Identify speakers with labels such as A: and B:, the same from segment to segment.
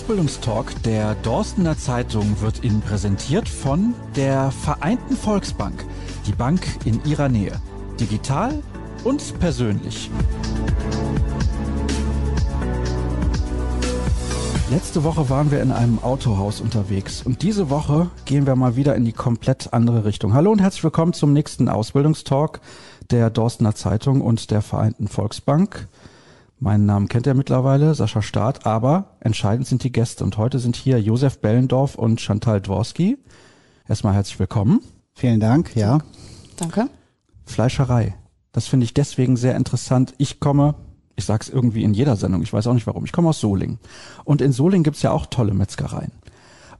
A: Ausbildungstalk der Dorstener Zeitung wird Ihnen präsentiert von der Vereinten Volksbank, die Bank in Ihrer Nähe. Digital und persönlich. Letzte Woche waren wir in einem Autohaus unterwegs und diese Woche gehen wir mal wieder in die komplett andere Richtung. Hallo und herzlich willkommen zum nächsten Ausbildungstalk der Dorstener Zeitung und der Vereinten Volksbank. Meinen Namen kennt ihr mittlerweile, Sascha Staat, aber entscheidend sind die Gäste. Und heute sind hier Josef Bellendorf und Chantal Dworski. Erstmal herzlich willkommen.
B: Vielen Dank, ja.
C: Danke.
A: Fleischerei. Das finde ich deswegen sehr interessant. Ich komme, ich sage es irgendwie in jeder Sendung, ich weiß auch nicht warum, ich komme aus Solingen. Und in Solingen gibt's ja auch tolle Metzgereien.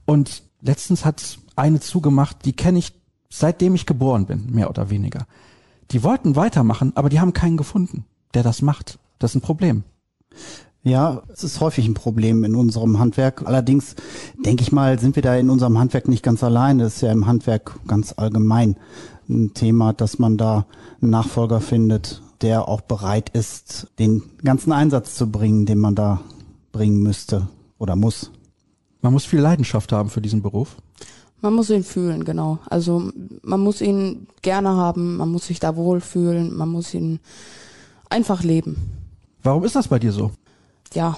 A: Und letztens hat eine zugemacht, die kenne ich seitdem ich geboren bin, mehr oder weniger. Die wollten weitermachen, aber die haben keinen gefunden, der das macht. Das ist ein Problem.
B: Ja, es ist häufig ein Problem in unserem Handwerk. Allerdings denke ich mal, sind wir da in unserem Handwerk nicht ganz allein. Das ist ja im Handwerk ganz allgemein ein Thema, dass man da einen Nachfolger findet, der auch bereit ist, den ganzen Einsatz zu bringen, den man da bringen müsste oder muss.
A: Man muss viel Leidenschaft haben für diesen Beruf.
C: Man muss ihn fühlen, genau. Also man muss ihn gerne haben, man muss sich da wohlfühlen, man muss ihn einfach leben.
A: Warum ist das bei dir so?
C: Ja,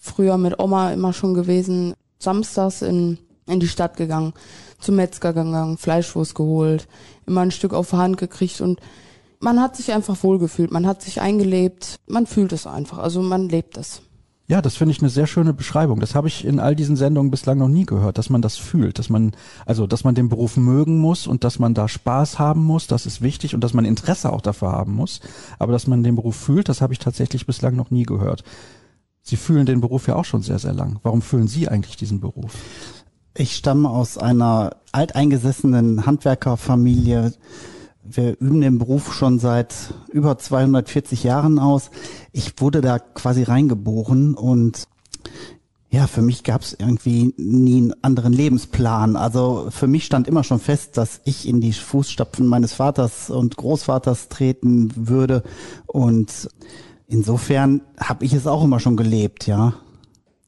C: früher mit Oma immer schon gewesen, samstags in, in die Stadt gegangen, zum Metzger gegangen, Fleischwurst geholt, immer ein Stück auf die Hand gekriegt und man hat sich einfach wohlgefühlt, man hat sich eingelebt, man fühlt es einfach, also man lebt es.
A: Ja, das finde ich eine sehr schöne Beschreibung. Das habe ich in all diesen Sendungen bislang noch nie gehört, dass man das fühlt, dass man, also, dass man den Beruf mögen muss und dass man da Spaß haben muss, das ist wichtig und dass man Interesse auch dafür haben muss. Aber dass man den Beruf fühlt, das habe ich tatsächlich bislang noch nie gehört. Sie fühlen den Beruf ja auch schon sehr, sehr lang. Warum fühlen Sie eigentlich diesen Beruf?
B: Ich stamme aus einer alteingesessenen Handwerkerfamilie wir üben den Beruf schon seit über 240 Jahren aus. Ich wurde da quasi reingeboren und ja, für mich gab es irgendwie nie einen anderen Lebensplan. Also für mich stand immer schon fest, dass ich in die Fußstapfen meines Vaters und Großvaters treten würde. Und insofern habe ich es auch immer schon gelebt, ja.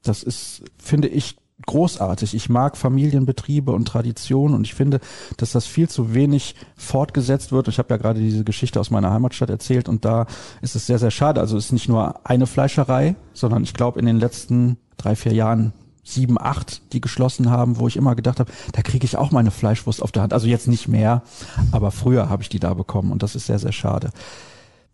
A: Das ist, finde ich, großartig. Ich mag Familienbetriebe und Traditionen und ich finde, dass das viel zu wenig fortgesetzt wird. Ich habe ja gerade diese Geschichte aus meiner Heimatstadt erzählt und da ist es sehr, sehr schade. Also es ist nicht nur eine Fleischerei, sondern ich glaube in den letzten drei, vier Jahren sieben, acht, die geschlossen haben, wo ich immer gedacht habe, da kriege ich auch meine Fleischwurst auf der Hand. Also jetzt nicht mehr, aber früher habe ich die da bekommen und das ist sehr, sehr schade.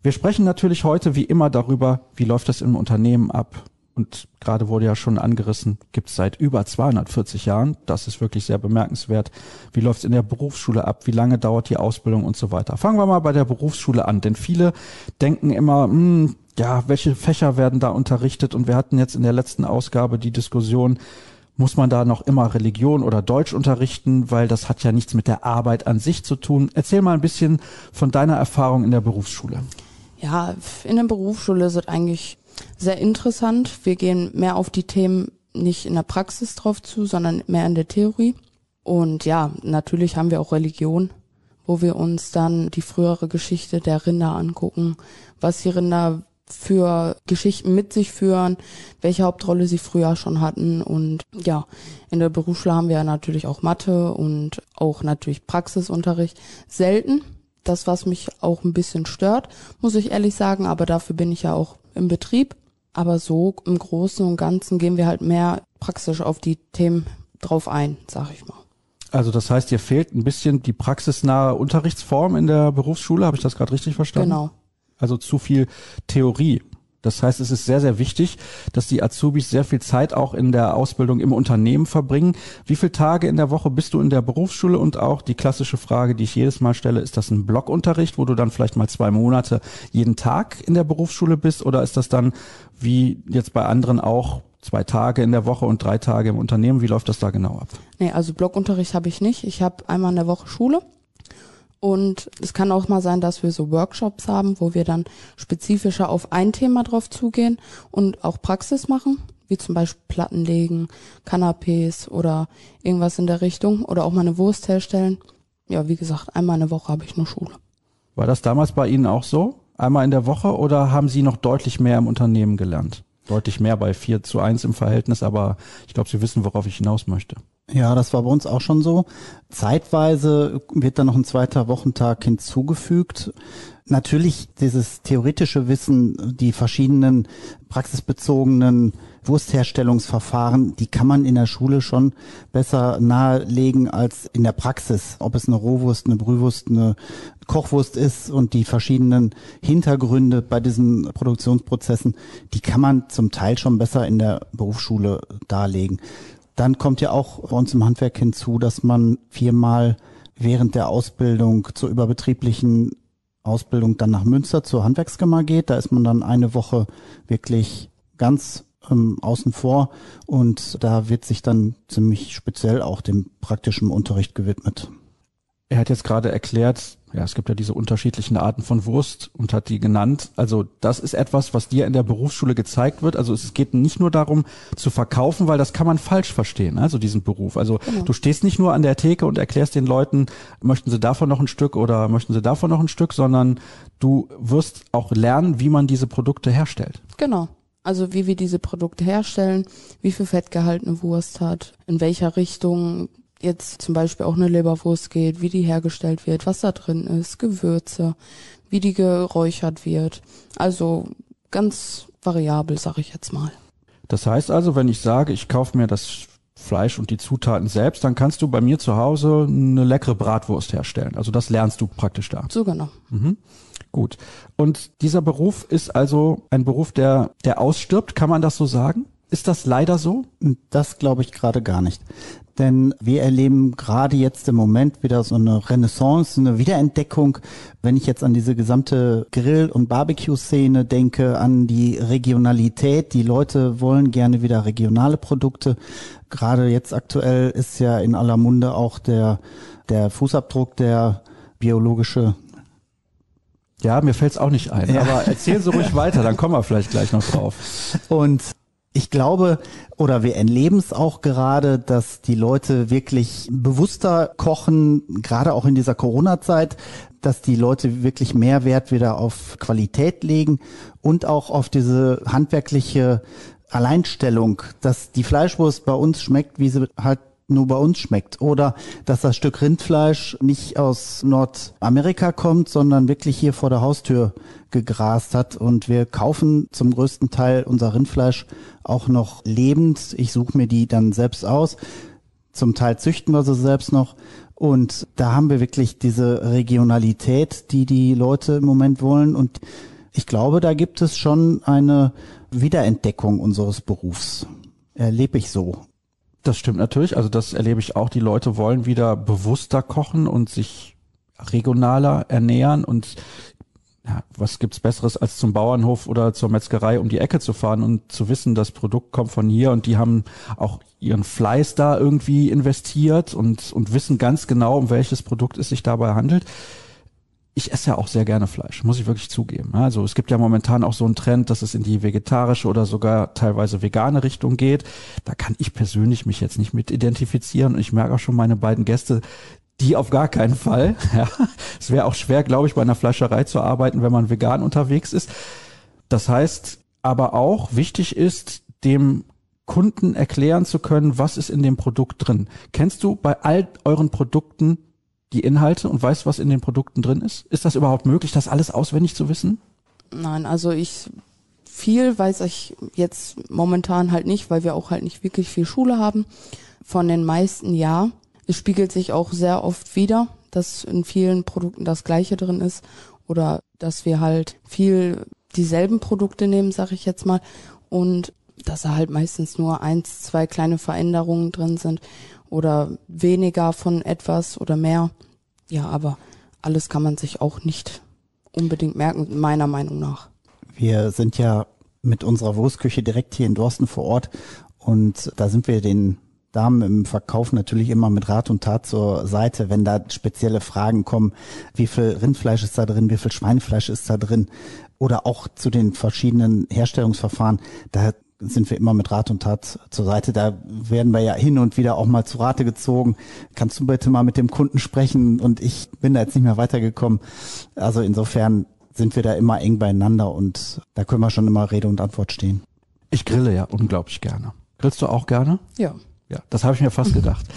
A: Wir sprechen natürlich heute wie immer darüber, wie läuft das im Unternehmen ab, und gerade wurde ja schon angerissen, gibt es seit über 240 Jahren. Das ist wirklich sehr bemerkenswert. Wie läuft es in der Berufsschule ab? Wie lange dauert die Ausbildung und so weiter? Fangen wir mal bei der Berufsschule an, denn viele denken immer, hm, ja, welche Fächer werden da unterrichtet? Und wir hatten jetzt in der letzten Ausgabe die Diskussion, muss man da noch immer Religion oder Deutsch unterrichten, weil das hat ja nichts mit der Arbeit an sich zu tun. Erzähl mal ein bisschen von deiner Erfahrung in der Berufsschule.
C: Ja, in der Berufsschule es eigentlich sehr interessant. Wir gehen mehr auf die Themen nicht in der Praxis drauf zu, sondern mehr in der Theorie. Und ja, natürlich haben wir auch Religion, wo wir uns dann die frühere Geschichte der Rinder angucken, was die Rinder für Geschichten mit sich führen, welche Hauptrolle sie früher schon hatten. Und ja, in der Berufsschule haben wir natürlich auch Mathe und auch natürlich Praxisunterricht. Selten. Das, was mich auch ein bisschen stört, muss ich ehrlich sagen, aber dafür bin ich ja auch im Betrieb. Aber so im Großen und Ganzen gehen wir halt mehr praktisch auf die Themen drauf ein, sag ich mal.
A: Also das heißt, dir fehlt ein bisschen die praxisnahe Unterrichtsform in der Berufsschule, habe ich das gerade richtig verstanden?
C: Genau.
A: Also zu viel Theorie. Das heißt, es ist sehr, sehr wichtig, dass die Azubis sehr viel Zeit auch in der Ausbildung im Unternehmen verbringen. Wie viele Tage in der Woche bist du in der Berufsschule? Und auch die klassische Frage, die ich jedes Mal stelle, ist das ein Blockunterricht, wo du dann vielleicht mal zwei Monate jeden Tag in der Berufsschule bist? Oder ist das dann, wie jetzt bei anderen auch, zwei Tage in der Woche und drei Tage im Unternehmen? Wie läuft das da genau ab?
C: Nee, also Blockunterricht habe ich nicht. Ich habe einmal in der Woche Schule und es kann auch mal sein, dass wir so Workshops haben, wo wir dann spezifischer auf ein Thema drauf zugehen und auch Praxis machen, wie zum Beispiel Platten legen, Canapés oder irgendwas in der Richtung oder auch mal eine Wurst herstellen. Ja, wie gesagt, einmal in der Woche habe ich nur Schule.
A: War das damals bei Ihnen auch so? Einmal in der Woche oder haben Sie noch deutlich mehr im Unternehmen gelernt? Deutlich mehr bei 4 zu 1 im Verhältnis, aber ich glaube, Sie wissen, worauf ich hinaus möchte.
B: Ja, das war bei uns auch schon so. Zeitweise wird dann noch ein zweiter Wochentag hinzugefügt. Natürlich dieses theoretische Wissen, die verschiedenen praxisbezogenen Wurstherstellungsverfahren, die kann man in der Schule schon besser nahelegen als in der Praxis. Ob es eine Rohwurst, eine Brühwurst, eine Kochwurst ist und die verschiedenen Hintergründe bei diesen Produktionsprozessen, die kann man zum Teil schon besser in der Berufsschule darlegen. Dann kommt ja auch bei uns im Handwerk hinzu, dass man viermal während der Ausbildung zur überbetrieblichen Ausbildung dann nach Münster zur Handwerkskammer geht. Da ist man dann eine Woche wirklich ganz ähm, außen vor und da wird sich dann ziemlich speziell auch dem praktischen Unterricht gewidmet.
A: Er hat jetzt gerade erklärt, ja, es gibt ja diese unterschiedlichen Arten von Wurst und hat die genannt. Also das ist etwas, was dir in der Berufsschule gezeigt wird. Also es geht nicht nur darum zu verkaufen, weil das kann man falsch verstehen, also diesen Beruf. Also genau. du stehst nicht nur an der Theke und erklärst den Leuten, möchten sie davon noch ein Stück oder möchten sie davon noch ein Stück, sondern du wirst auch lernen, wie man diese Produkte herstellt.
C: Genau. Also wie wir diese Produkte herstellen, wie viel Fettgehalt eine Wurst hat, in welcher Richtung jetzt zum Beispiel auch eine Leberwurst geht, wie die hergestellt wird, was da drin ist, Gewürze, wie die geräuchert wird. Also ganz variabel, sag ich jetzt mal.
A: Das heißt also, wenn ich sage, ich kaufe mir das Fleisch und die Zutaten selbst, dann kannst du bei mir zu Hause eine leckere Bratwurst herstellen. Also das lernst du praktisch da.
C: So genau. Mhm.
A: Gut. Und dieser Beruf ist also ein Beruf, der, der ausstirbt, kann man das so sagen? Ist das leider so?
B: Das glaube ich gerade gar nicht. Denn wir erleben gerade jetzt im Moment wieder so eine Renaissance, eine Wiederentdeckung. Wenn ich jetzt an diese gesamte Grill- und Barbecue-Szene denke, an die Regionalität, die Leute wollen gerne wieder regionale Produkte. Gerade jetzt aktuell ist ja in aller Munde auch der, der Fußabdruck, der biologische
A: ja, mir fällt's auch nicht ein. Ja. Aber erzählen Sie ruhig weiter, dann kommen wir vielleicht gleich noch drauf.
B: Und ich glaube, oder wir erleben es auch gerade, dass die Leute wirklich bewusster kochen, gerade auch in dieser Corona-Zeit, dass die Leute wirklich mehr Wert wieder auf Qualität legen und auch auf diese handwerkliche Alleinstellung, dass die Fleischwurst bei uns schmeckt, wie sie halt nur bei uns schmeckt. Oder dass das Stück Rindfleisch nicht aus Nordamerika kommt, sondern wirklich hier vor der Haustür gegrast hat. Und wir kaufen zum größten Teil unser Rindfleisch auch noch lebend. Ich suche mir die dann selbst aus. Zum Teil züchten wir sie selbst noch. Und da haben wir wirklich diese Regionalität, die die Leute im Moment wollen. Und ich glaube, da gibt es schon eine Wiederentdeckung unseres Berufs. Erlebe ich so.
A: Das stimmt natürlich. Also das erlebe ich auch. Die Leute wollen wieder bewusster kochen und sich regionaler ernähren und ja, was gibt's Besseres als zum Bauernhof oder zur Metzgerei um die Ecke zu fahren und zu wissen, das Produkt kommt von hier und die haben auch ihren Fleiß da irgendwie investiert und, und wissen ganz genau, um welches Produkt es sich dabei handelt ich esse ja auch sehr gerne Fleisch, muss ich wirklich zugeben. Also es gibt ja momentan auch so einen Trend, dass es in die vegetarische oder sogar teilweise vegane Richtung geht. Da kann ich persönlich mich jetzt nicht mit identifizieren und ich merke auch schon meine beiden Gäste, die auf gar keinen Fall. Ja, es wäre auch schwer, glaube ich, bei einer Fleischerei zu arbeiten, wenn man vegan unterwegs ist. Das heißt, aber auch wichtig ist, dem Kunden erklären zu können, was ist in dem Produkt drin. Kennst du bei all euren Produkten die Inhalte und weißt, was in den Produkten drin ist? Ist das überhaupt möglich, das alles auswendig zu wissen?
C: Nein, also ich viel weiß ich jetzt momentan halt nicht, weil wir auch halt nicht wirklich viel Schule haben. Von den meisten ja. Es spiegelt sich auch sehr oft wieder, dass in vielen Produkten das Gleiche drin ist oder dass wir halt viel dieselben Produkte nehmen, sag ich jetzt mal, und dass da halt meistens nur eins, zwei kleine Veränderungen drin sind oder weniger von etwas oder mehr. Ja, aber alles kann man sich auch nicht unbedingt merken, meiner Meinung nach.
B: Wir sind ja mit unserer Wurstküche direkt hier in Dorsten vor Ort und da sind wir den Damen im Verkauf natürlich immer mit Rat und Tat zur Seite, wenn da spezielle Fragen kommen, wie viel Rindfleisch ist da drin, wie viel Schweinefleisch ist da drin oder auch zu den verschiedenen Herstellungsverfahren. Da sind wir immer mit Rat und Tat zur Seite. Da werden wir ja hin und wieder auch mal zu Rate gezogen. Kannst du bitte mal mit dem Kunden sprechen? Und ich bin da jetzt nicht mehr weitergekommen. Also insofern sind wir da immer eng beieinander und da können wir schon immer Rede und Antwort stehen.
A: Ich grille ja unglaublich gerne. Grillst du auch gerne?
C: Ja.
A: Ja, das habe ich mir fast gedacht.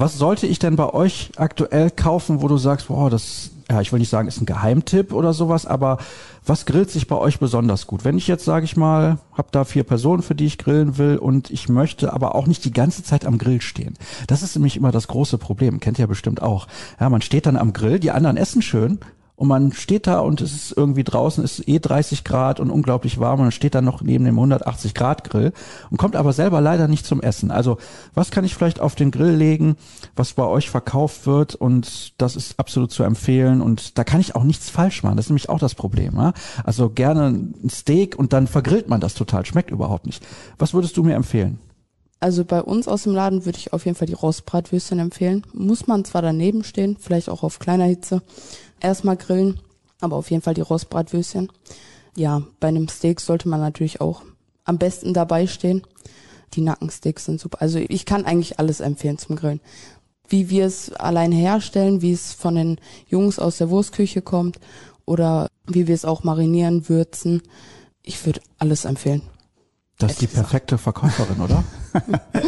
A: Was sollte ich denn bei euch aktuell kaufen, wo du sagst, boah, das, ja, ich will nicht sagen, ist ein Geheimtipp oder sowas, aber was grillt sich bei euch besonders gut? Wenn ich jetzt, sage ich mal, habe da vier Personen, für die ich grillen will und ich möchte aber auch nicht die ganze Zeit am Grill stehen. Das ist nämlich immer das große Problem, kennt ihr ja bestimmt auch. Ja, man steht dann am Grill, die anderen essen schön und man steht da und es ist irgendwie draußen, ist eh 30 Grad und unglaublich warm und man steht dann noch neben dem 180 Grad Grill und kommt aber selber leider nicht zum Essen. Also was kann ich vielleicht auf den Grill legen, was bei euch verkauft wird und das ist absolut zu empfehlen und da kann ich auch nichts falsch machen. Das ist nämlich auch das Problem. Ja? Also gerne ein Steak und dann vergrillt man das total, schmeckt überhaupt nicht. Was würdest du mir empfehlen?
C: Also bei uns aus dem Laden würde ich auf jeden Fall die Rostbratwürstchen empfehlen. Muss man zwar daneben stehen, vielleicht auch auf kleiner Hitze, erstmal grillen, aber auf jeden Fall die Rostbratwürstchen. Ja, bei einem Steak sollte man natürlich auch am besten dabei stehen. Die Nackensteaks sind super. Also ich kann eigentlich alles empfehlen zum Grillen. Wie wir es allein herstellen, wie es von den Jungs aus der Wurstküche kommt oder wie wir es auch marinieren, würzen. Ich würde alles empfehlen.
A: Das ist die perfekte Verkäuferin, oder?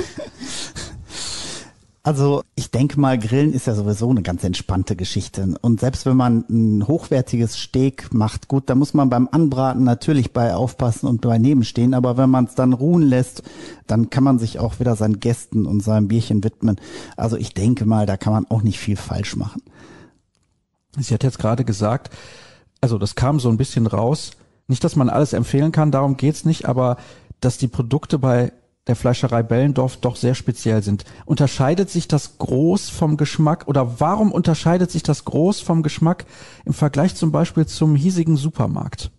B: Also ich denke mal, Grillen ist ja sowieso eine ganz entspannte Geschichte. Und selbst wenn man ein hochwertiges Steak macht, gut, da muss man beim Anbraten natürlich bei aufpassen und bei nebenstehen. Aber wenn man es dann ruhen lässt, dann kann man sich auch wieder seinen Gästen und seinem Bierchen widmen. Also ich denke mal, da kann man auch nicht viel falsch machen.
A: Sie hat jetzt gerade gesagt, also das kam so ein bisschen raus. Nicht, dass man alles empfehlen kann, darum geht's nicht, aber dass die Produkte bei der Fleischerei Bellendorf doch sehr speziell sind. Unterscheidet sich das groß vom Geschmack oder warum unterscheidet sich das groß vom Geschmack im Vergleich zum Beispiel zum hiesigen Supermarkt?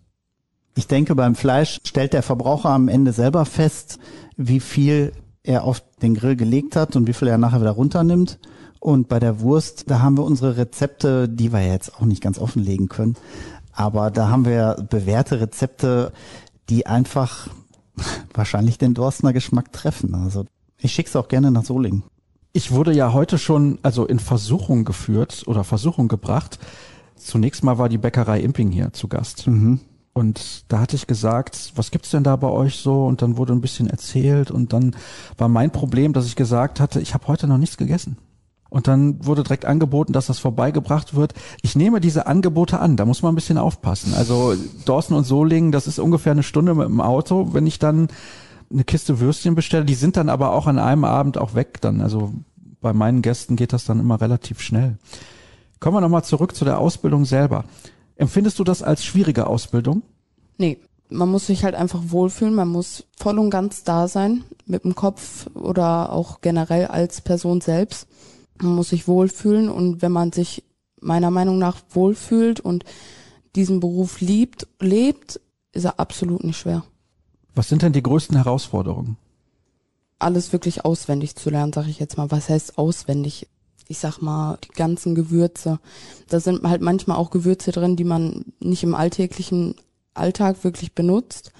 B: Ich denke, beim Fleisch stellt der Verbraucher am Ende selber fest, wie viel er auf den Grill gelegt hat und wie viel er nachher wieder runternimmt. Und bei der Wurst, da haben wir unsere Rezepte, die wir jetzt auch nicht ganz offenlegen können. Aber da haben wir bewährte Rezepte, die einfach wahrscheinlich den Dorstner Geschmack treffen. Also ich schick's auch gerne nach Solingen.
A: Ich wurde ja heute schon also in Versuchung geführt oder Versuchung gebracht. Zunächst mal war die Bäckerei Imping hier zu Gast. Mhm. Und da hatte ich gesagt, was gibt's denn da bei euch so? Und dann wurde ein bisschen erzählt und dann war mein Problem, dass ich gesagt hatte, ich habe heute noch nichts gegessen. Und dann wurde direkt angeboten, dass das vorbeigebracht wird. Ich nehme diese Angebote an, da muss man ein bisschen aufpassen. Also Dorsten und Solingen, das ist ungefähr eine Stunde mit dem Auto. Wenn ich dann eine Kiste Würstchen bestelle, die sind dann aber auch an einem Abend auch weg dann. Also bei meinen Gästen geht das dann immer relativ schnell. Kommen wir nochmal zurück zu der Ausbildung selber. Empfindest du das als schwierige Ausbildung?
C: Nee, man muss sich halt einfach wohlfühlen, man muss voll und ganz da sein, mit dem Kopf oder auch generell als Person selbst. Man muss sich wohlfühlen und wenn man sich meiner Meinung nach wohlfühlt und diesen Beruf liebt, lebt, ist er absolut nicht schwer.
A: Was sind denn die größten Herausforderungen?
C: Alles wirklich auswendig zu lernen, sage ich jetzt mal. Was heißt auswendig? Ich sag mal, die ganzen Gewürze. Da sind halt manchmal auch Gewürze drin, die man nicht im alltäglichen Alltag wirklich benutzt.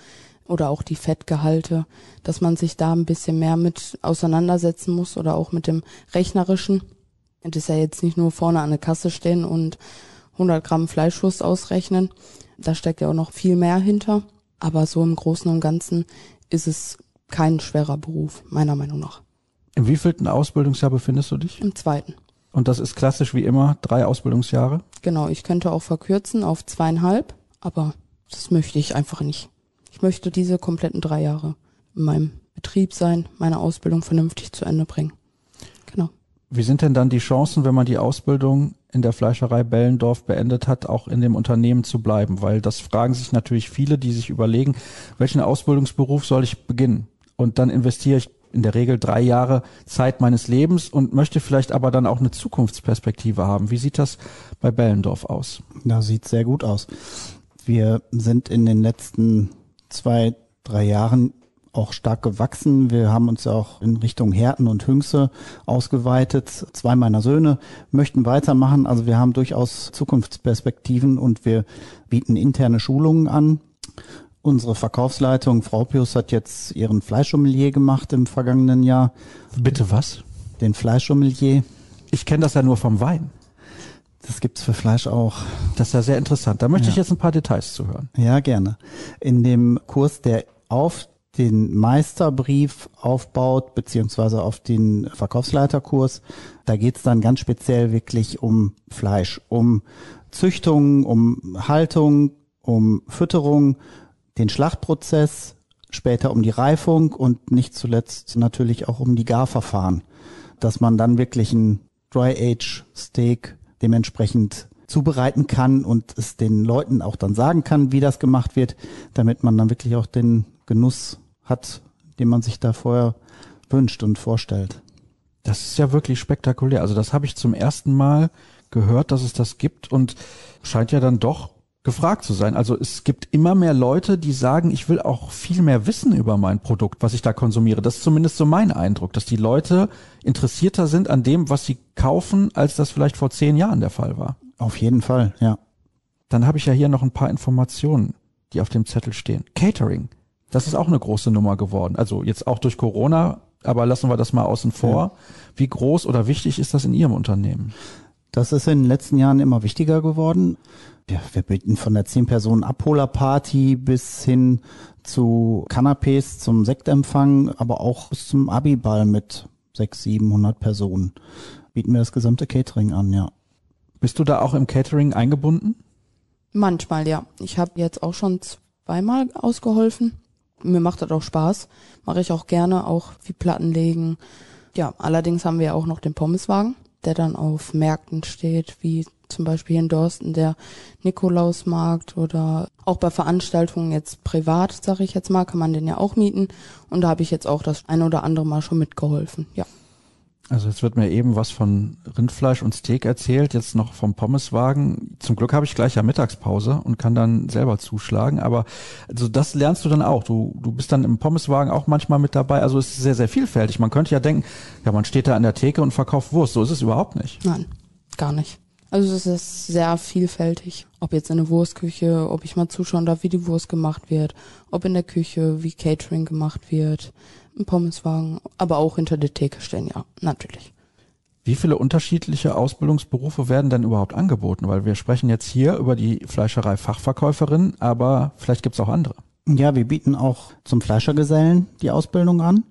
C: Oder auch die Fettgehalte, dass man sich da ein bisschen mehr mit auseinandersetzen muss oder auch mit dem Rechnerischen. Das ist ja jetzt nicht nur vorne an der Kasse stehen und 100 Gramm Fleischwurst ausrechnen. Da steckt ja auch noch viel mehr hinter. Aber so im Großen und Ganzen ist es kein schwerer Beruf, meiner Meinung nach.
A: Im wievielten Ausbildungsjahr befindest du dich?
C: Im zweiten.
A: Und das ist klassisch wie immer drei Ausbildungsjahre?
C: Genau, ich könnte auch verkürzen auf zweieinhalb, aber das möchte ich einfach nicht. Ich möchte diese kompletten drei Jahre in meinem Betrieb sein, meine Ausbildung vernünftig zu Ende bringen. Genau.
A: Wie sind denn dann die Chancen, wenn man die Ausbildung in der Fleischerei Bellendorf beendet hat, auch in dem Unternehmen zu bleiben? Weil das fragen sich natürlich viele, die sich überlegen, welchen Ausbildungsberuf soll ich beginnen? Und dann investiere ich in der Regel drei Jahre Zeit meines Lebens und möchte vielleicht aber dann auch eine Zukunftsperspektive haben. Wie sieht das bei Bellendorf aus?
B: Da sieht sehr gut aus. Wir sind in den letzten zwei, drei Jahren auch stark gewachsen. Wir haben uns ja auch in Richtung Härten und Hüngse ausgeweitet. Zwei meiner Söhne möchten weitermachen. Also wir haben durchaus Zukunftsperspektiven und wir bieten interne Schulungen an. Unsere Verkaufsleitung Frau Pius hat jetzt ihren Fleischsommelier gemacht im vergangenen Jahr.
A: Bitte was?
B: Den Fleischsommelier.
A: Ich kenne das ja nur vom Wein.
B: Das gibt's für Fleisch auch.
A: Das ist ja sehr interessant. Da möchte ja. ich jetzt ein paar Details zu hören.
B: Ja, gerne. In dem Kurs, der auf den Meisterbrief aufbaut, beziehungsweise auf den Verkaufsleiterkurs. Da geht's dann ganz speziell wirklich um Fleisch, um Züchtung, um Haltung, um Fütterung, den Schlachtprozess, später um die Reifung und nicht zuletzt natürlich auch um die Garverfahren, dass man dann wirklich ein Dry Age Steak dementsprechend zubereiten kann und es den Leuten auch dann sagen kann, wie das gemacht wird, damit man dann wirklich auch den Genuss hat, den man sich da vorher wünscht und vorstellt.
A: Das ist ja wirklich spektakulär. Also das habe ich zum ersten Mal gehört, dass es das gibt und scheint ja dann doch gefragt zu sein. Also es gibt immer mehr Leute, die sagen, ich will auch viel mehr wissen über mein Produkt, was ich da konsumiere. Das ist zumindest so mein Eindruck, dass die Leute interessierter sind an dem, was sie kaufen, als das vielleicht vor zehn Jahren der Fall war.
B: Auf jeden Fall, ja.
A: Dann habe ich ja hier noch ein paar Informationen, die auf dem Zettel stehen. Catering. Das ist auch eine große Nummer geworden. Also jetzt auch durch Corona, aber lassen wir das mal außen vor. Ja. Wie groß oder wichtig ist das in Ihrem Unternehmen?
B: Das ist in den letzten Jahren immer wichtiger geworden. Ja, wir bieten von der 10-Personen-Abholer-Party bis hin zu Canapés zum Sektempfang, aber auch bis zum Abiball mit 600, 700 Personen bieten wir das gesamte Catering an, ja.
A: Bist du da auch im Catering eingebunden?
C: Manchmal, ja. Ich habe jetzt auch schon zweimal ausgeholfen. Mir macht das auch Spaß. Mache ich auch gerne, auch wie Platten legen. Ja, allerdings haben wir auch noch den Pommeswagen, der dann auf Märkten steht, wie zum Beispiel in Dorsten der Nikolausmarkt oder auch bei Veranstaltungen jetzt privat, sage ich jetzt mal, kann man den ja auch mieten. Und da habe ich jetzt auch das eine oder andere Mal schon mitgeholfen, ja.
A: Also jetzt wird mir eben was von Rindfleisch und Steak erzählt, jetzt noch vom Pommeswagen. Zum Glück habe ich gleich ja Mittagspause und kann dann selber zuschlagen. Aber also das lernst du dann auch. Du, du bist dann im Pommeswagen auch manchmal mit dabei. Also es ist sehr, sehr vielfältig. Man könnte ja denken, ja, man steht da an der Theke und verkauft Wurst. So ist es überhaupt nicht.
C: Nein, gar nicht. Also es ist sehr vielfältig. Ob jetzt in der Wurstküche, ob ich mal zuschauen darf, wie die Wurst gemacht wird, ob in der Küche, wie Catering gemacht wird einen Pommeswagen, aber auch hinter der Theke stehen, ja, natürlich.
A: Wie viele unterschiedliche Ausbildungsberufe werden denn überhaupt angeboten? Weil wir sprechen jetzt hier über die Fleischerei Fachverkäuferin, aber vielleicht gibt es auch andere.
B: Ja, wir bieten auch zum Fleischergesellen die Ausbildung an.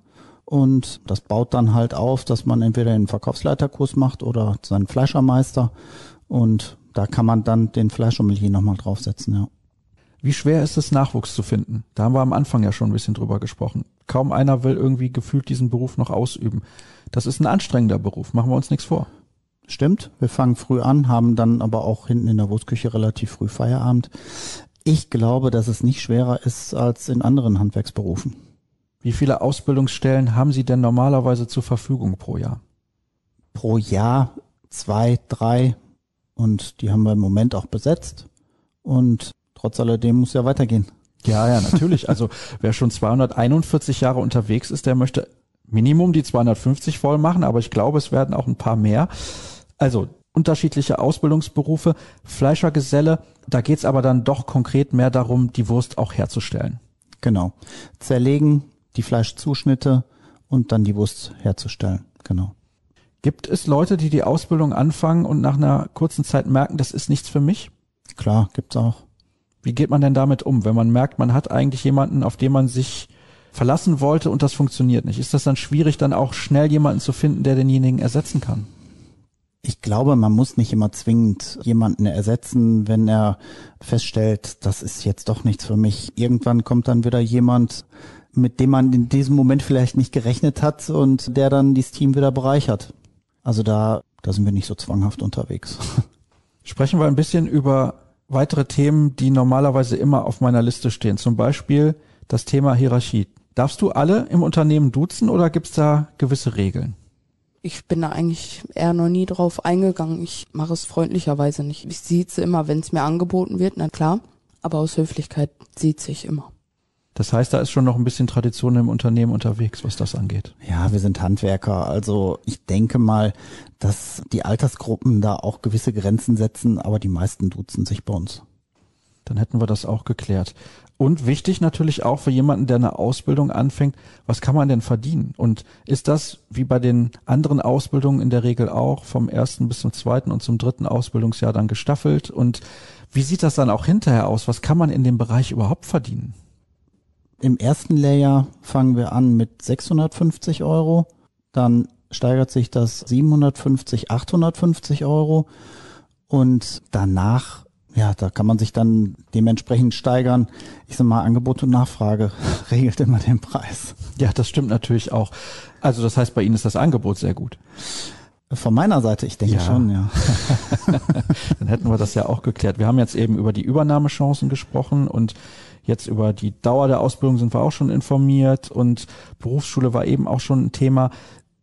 B: Und das baut dann halt auf, dass man entweder den Verkaufsleiterkurs macht oder seinen Fleischermeister. Und da kann man dann den Fleischsommelier nochmal draufsetzen, ja.
A: Wie schwer ist es, Nachwuchs zu finden? Da haben wir am Anfang ja schon ein bisschen drüber gesprochen. Kaum einer will irgendwie gefühlt diesen Beruf noch ausüben. Das ist ein anstrengender Beruf, machen wir uns nichts vor.
B: Stimmt, wir fangen früh an, haben dann aber auch hinten in der Wurstküche relativ früh Feierabend. Ich glaube, dass es nicht schwerer ist als in anderen Handwerksberufen.
A: Wie viele Ausbildungsstellen haben Sie denn normalerweise zur Verfügung pro Jahr?
B: Pro Jahr zwei, drei und die haben wir im Moment auch besetzt. Und trotz alledem muss ja weitergehen.
A: Ja, ja, natürlich. Also wer schon 241 Jahre unterwegs ist, der möchte Minimum die 250 voll machen, aber ich glaube, es werden auch ein paar mehr. Also unterschiedliche Ausbildungsberufe, Fleischergeselle, da geht's aber dann doch konkret mehr darum, die Wurst auch herzustellen.
B: Genau. Zerlegen, die Fleischzuschnitte und dann die Wurst herzustellen. Genau.
A: Gibt es Leute, die die Ausbildung anfangen und nach einer kurzen Zeit merken, das ist nichts für mich?
B: Klar, gibt's auch.
A: Wie geht man denn damit um, wenn man merkt, man hat eigentlich jemanden, auf den man sich verlassen wollte und das funktioniert nicht? Ist das dann schwierig, dann auch schnell jemanden zu finden, der denjenigen ersetzen kann?
B: Ich glaube, man muss nicht immer zwingend jemanden ersetzen, wenn er feststellt, das ist jetzt doch nichts für mich. Irgendwann kommt dann wieder jemand, mit dem man in diesem Moment vielleicht nicht gerechnet hat und der dann dieses Team wieder bereichert. Also da, da sind wir nicht so zwanghaft unterwegs.
A: Sprechen wir ein bisschen über weitere Themen, die normalerweise immer auf meiner Liste stehen. Zum Beispiel das Thema Hierarchie. Darfst du alle im Unternehmen duzen oder gibt's da gewisse Regeln?
C: Ich bin da eigentlich eher noch nie drauf eingegangen. Ich mache es freundlicherweise nicht. Ich sieze immer, wenn es mir angeboten wird, na klar. Aber aus Höflichkeit sieht sich immer.
A: Das heißt, da ist schon noch ein bisschen Tradition im Unternehmen unterwegs, was das angeht.
B: Ja, wir sind Handwerker. Also ich denke mal, dass die Altersgruppen da auch gewisse Grenzen setzen, aber die meisten duzen sich bei uns.
A: Dann hätten wir das auch geklärt. Und wichtig natürlich auch für jemanden, der eine Ausbildung anfängt, was kann man denn verdienen? Und ist das wie bei den anderen Ausbildungen in der Regel auch vom ersten bis zum zweiten und zum dritten Ausbildungsjahr dann gestaffelt? Und wie sieht das dann auch hinterher aus? Was kann man in dem Bereich überhaupt verdienen?
B: Im ersten Layer fangen wir an mit 650 Euro, dann steigert sich das 750, 850 Euro und danach, ja, da kann man sich dann dementsprechend steigern. Ich sag mal, Angebot und Nachfrage regelt immer den Preis.
A: Ja, das stimmt natürlich auch. Also das heißt, bei Ihnen ist das Angebot sehr gut.
B: Von meiner Seite, ich denke
A: Ja.
B: schon, ja.
A: Hätten wir das ja auch geklärt. Wir haben jetzt eben über die Übernahmechancen gesprochen und jetzt über die Dauer der Ausbildung sind wir auch schon informiert und Berufsschule war eben auch schon ein Thema.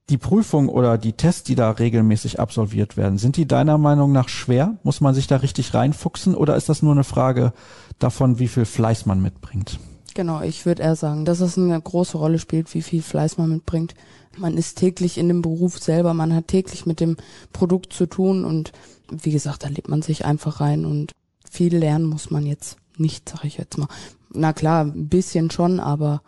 A: Die Prüfung oder die Tests, die da regelmäßig absolviert werden, sind die deiner Meinung nach schwer? Muss man sich da richtig reinfuchsen oder ist das nur eine Frage davon, wie viel Fleiß man mitbringt?
C: Genau, ich würde eher sagen, dass es eine große Rolle spielt, wie viel Fleiß man mitbringt. Man ist täglich in dem Beruf selber, man hat täglich mit dem Produkt zu tun und wie gesagt, da lebt man sich einfach rein und viel lernen muss man jetzt nicht, sag ich jetzt mal. Na klar, ein bisschen schon, aber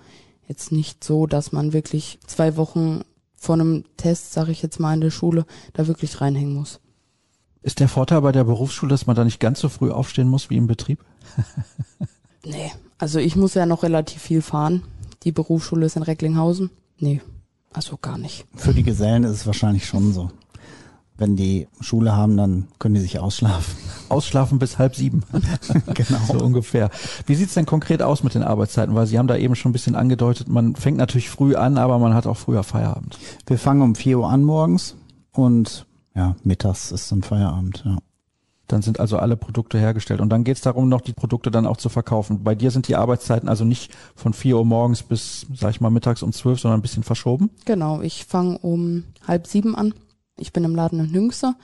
C: jetzt nicht so, dass man wirklich zwei Wochen vor einem Test, sag ich jetzt mal in der Schule, da wirklich reinhängen muss.
A: Ist der Vorteil bei der Berufsschule, dass man da nicht ganz so früh aufstehen muss wie im Betrieb?
C: Nee, also ich muss ja noch relativ viel fahren. Die Berufsschule ist in Recklinghausen. Nee, also gar nicht.
B: Für die Gesellen ist es wahrscheinlich schon so. Wenn die Schule haben, dann können die sich ausschlafen.
A: Ausschlafen bis halb sieben.
B: genau.
A: So ungefähr. Wie sieht's denn konkret aus mit den Arbeitszeiten? Weil Sie haben da eben schon ein bisschen angedeutet, man fängt natürlich früh an, aber man hat auch früher Feierabend.
B: Wir fangen um 4 Uhr an morgens und ja, mittags ist dann Feierabend, ja.
A: Dann sind also alle Produkte hergestellt. Und dann geht's darum, noch die Produkte dann auch zu verkaufen. Bei dir sind die Arbeitszeiten also nicht von 4 Uhr morgens bis, sag ich mal, mittags um 12, sondern ein bisschen verschoben.
C: Genau, ich fange um halb sieben an. Ich bin im Laden in Hüngster.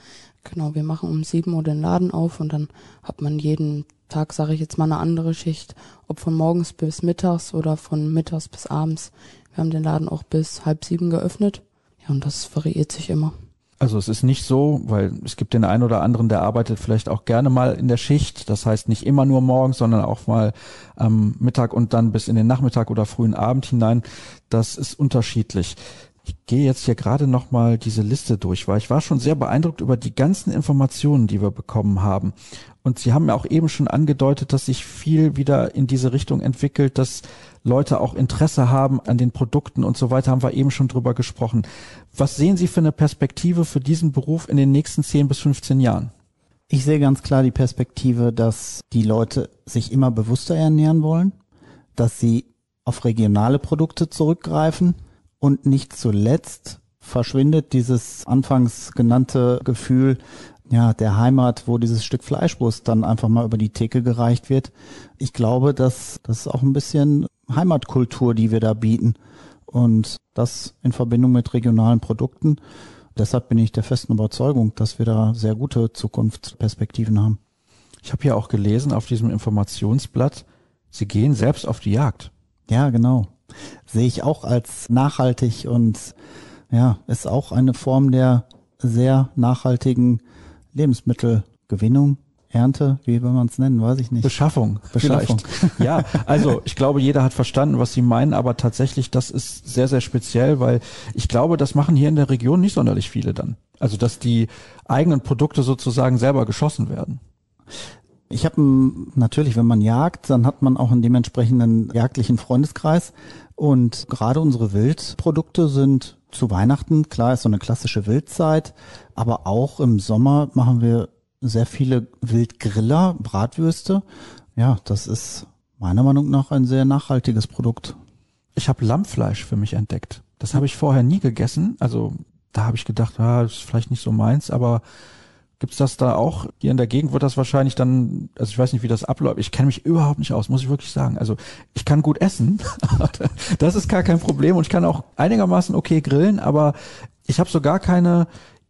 C: Genau, wir machen um sieben Uhr den Laden auf und dann hat man jeden Tag, sage ich jetzt mal, eine andere Schicht. Ob von morgens bis mittags oder von mittags bis abends. Wir haben den Laden auch bis halb sieben geöffnet. Ja, und das variiert sich immer.
A: Also es ist nicht so, weil es gibt den einen oder anderen, der arbeitet vielleicht auch gerne mal in der Schicht. Das heißt nicht immer nur morgens, sondern auch mal am Mittag und dann bis in den Nachmittag oder frühen Abend hinein. Das ist unterschiedlich. Ich gehe jetzt hier gerade noch mal diese Liste durch, weil ich war schon sehr beeindruckt über die ganzen Informationen, die wir bekommen haben. Und Sie haben ja auch eben schon angedeutet, dass sich viel wieder in diese Richtung entwickelt, dass Leute auch Interesse haben an den Produkten und so weiter, haben wir eben schon drüber gesprochen. Was sehen Sie für eine Perspektive für diesen Beruf in den nächsten 10 bis 15 Jahren?
B: Ich sehe ganz klar die Perspektive, dass die Leute sich immer bewusster ernähren wollen, dass sie auf regionale Produkte zurückgreifen und nicht zuletzt verschwindet dieses anfangs genannte Gefühl, ja, der Heimat, wo dieses Stück Fleischwurst dann einfach mal über die Theke gereicht wird. Ich glaube, dass das ist auch ein bisschen Heimatkultur, die wir da bieten. Und das in Verbindung mit regionalen Produkten. Deshalb bin ich der festen Überzeugung, dass wir da sehr gute Zukunftsperspektiven haben.
A: Ich habe hier auch gelesen auf diesem Informationsblatt, Sie gehen selbst auf die Jagd.
B: Ja, genau. Sehe ich auch als nachhaltig und ja, ist auch eine Form der sehr nachhaltigen Lebensmittelgewinnung, Ernte, wie will man es nennen, weiß ich nicht.
A: Beschaffung,
B: Beschaffung.
A: vielleicht. Ja, also ich glaube, jeder hat verstanden, was Sie meinen, aber tatsächlich, das ist sehr, sehr speziell, weil ich glaube, das machen hier in der Region nicht sonderlich viele dann. Also, dass die eigenen Produkte sozusagen selber geschossen werden.
B: Ich habe natürlich, wenn man jagt, dann hat man auch einen dementsprechenden jagdlichen Freundeskreis. Und gerade unsere Wildprodukte sind zu Weihnachten, klar ist so eine klassische Wildzeit, aber auch im Sommer machen wir sehr viele Wildgriller, Bratwürste. Ja, das ist meiner Meinung nach ein sehr nachhaltiges Produkt.
A: Ich habe Lammfleisch für mich entdeckt. Das habe ich vorher nie gegessen. Also da habe ich gedacht, ah, das ist vielleicht nicht so meins, aber Gibt's das da auch? Hier in der Gegend wird das wahrscheinlich dann, also ich weiß nicht, wie das abläuft. Ich kenne mich überhaupt nicht aus, muss ich wirklich sagen. Also ich kann gut essen, das ist gar kein Problem und ich kann auch einigermaßen okay grillen, aber ich habe so gar keine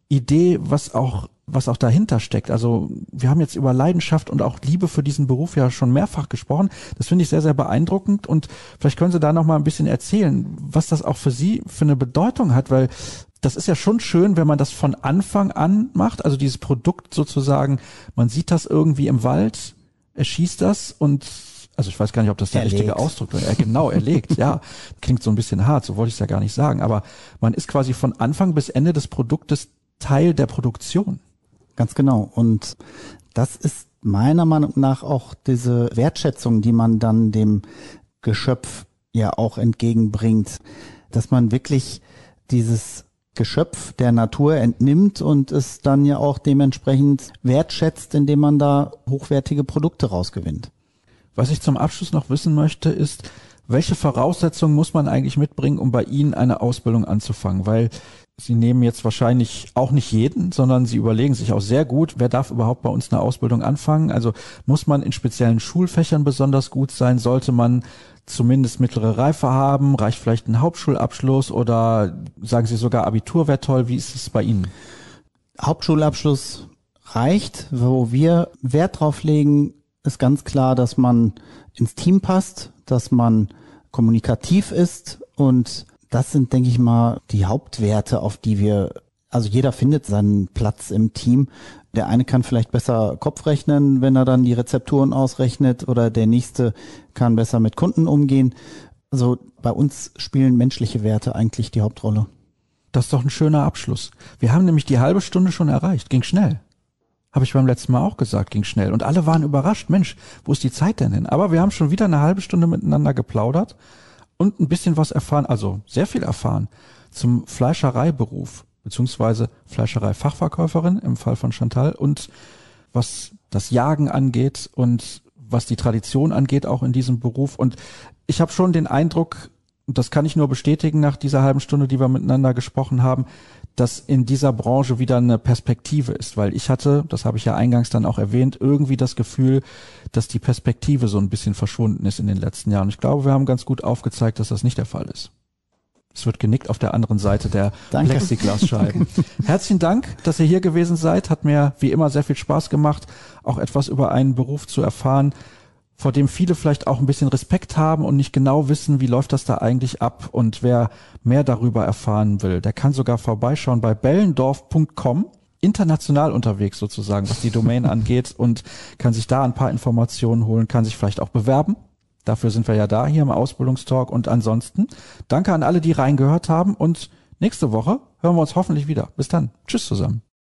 A: Idee, was auch was auch dahinter steckt. Also wir haben jetzt über Leidenschaft und auch Liebe für diesen Beruf ja schon mehrfach gesprochen. Das finde ich sehr, sehr beeindruckend und vielleicht können Sie da noch mal ein bisschen erzählen, was das auch für Sie für eine Bedeutung hat, weil das ist ja schon schön, wenn man das von Anfang an macht, also dieses Produkt sozusagen, man sieht das irgendwie im Wald, er schießt das und also ich weiß gar nicht, ob das der
B: Er
A: richtige. Ausdruck ist. Genau, er legt, ja. Klingt so ein bisschen hart, so wollte ich es ja gar nicht sagen. Aber man ist quasi von Anfang bis Ende des Produktes Teil der Produktion.
B: Ganz genau. Und das ist meiner Meinung nach auch diese Wertschätzung, die man dann dem Geschöpf ja auch entgegenbringt, dass man wirklich dieses Geschöpf der Natur entnimmt und es dann ja auch dementsprechend wertschätzt, indem man da hochwertige Produkte rausgewinnt.
A: Was ich zum Abschluss noch wissen möchte, ist, welche Voraussetzungen muss man eigentlich mitbringen, um bei Ihnen eine Ausbildung anzufangen? Weil Sie nehmen jetzt wahrscheinlich auch nicht jeden, sondern Sie überlegen sich auch sehr gut, wer darf überhaupt bei uns eine Ausbildung anfangen? Also muss man in speziellen Schulfächern besonders gut sein? Sollte man zumindest mittlere Reife haben? Reicht vielleicht ein Hauptschulabschluss oder sagen Sie sogar Abitur wäre toll? Wie ist es bei Ihnen?
B: Hauptschulabschluss reicht. Wo wir Wert drauf legen, ist ganz klar, dass man ins Team passt, dass man kommunikativ ist und das sind, denke ich mal, die Hauptwerte, auf die wir, also jeder findet seinen Platz im Team. Der eine kann vielleicht besser Kopf rechnen, wenn er dann die Rezepturen ausrechnet oder der nächste kann besser mit Kunden umgehen. Also bei uns spielen menschliche Werte eigentlich die Hauptrolle.
A: Das ist doch ein schöner Abschluss. Wir haben nämlich die halbe Stunde schon erreicht. Ging schnell. Habe ich beim letzten Mal auch gesagt, ging schnell. Und alle waren überrascht. Mensch, wo ist die Zeit denn hin? Aber wir haben schon wieder eine halbe Stunde miteinander geplaudert und ein bisschen was erfahren, also sehr viel erfahren zum Fleischereiberuf, beziehungsweise Fleischereifachverkäuferin im Fall von Chantal und was das Jagen angeht und was die Tradition angeht, auch in diesem Beruf. Und ich habe schon den Eindruck, das kann ich nur bestätigen nach dieser halben Stunde, die wir miteinander gesprochen haben, dass in dieser Branche wieder eine Perspektive ist, weil ich hatte, das habe ich ja eingangs dann auch erwähnt, irgendwie das Gefühl, dass die Perspektive so ein bisschen verschwunden ist in den letzten Jahren. Ich glaube, wir haben ganz gut aufgezeigt, dass das nicht der Fall ist. Es wird genickt auf der anderen Seite der Danke. Plexiglasscheiben. Herzlichen Dank, dass ihr hier gewesen seid. Hat mir wie immer sehr viel Spaß gemacht, auch etwas über einen Beruf zu erfahren, vor dem viele vielleicht auch ein bisschen Respekt haben und nicht genau wissen, wie läuft das da eigentlich ab. Und wer mehr darüber erfahren will, der kann sogar vorbeischauen bei bellendorf.com, international unterwegs sozusagen, was die Domain angeht und kann sich da ein paar Informationen holen, kann sich vielleicht auch bewerben. Dafür sind wir ja da hier im Ausbildungstalk. Und ansonsten danke an alle, die reingehört haben und nächste Woche hören wir uns hoffentlich wieder. Bis dann. Tschüss zusammen.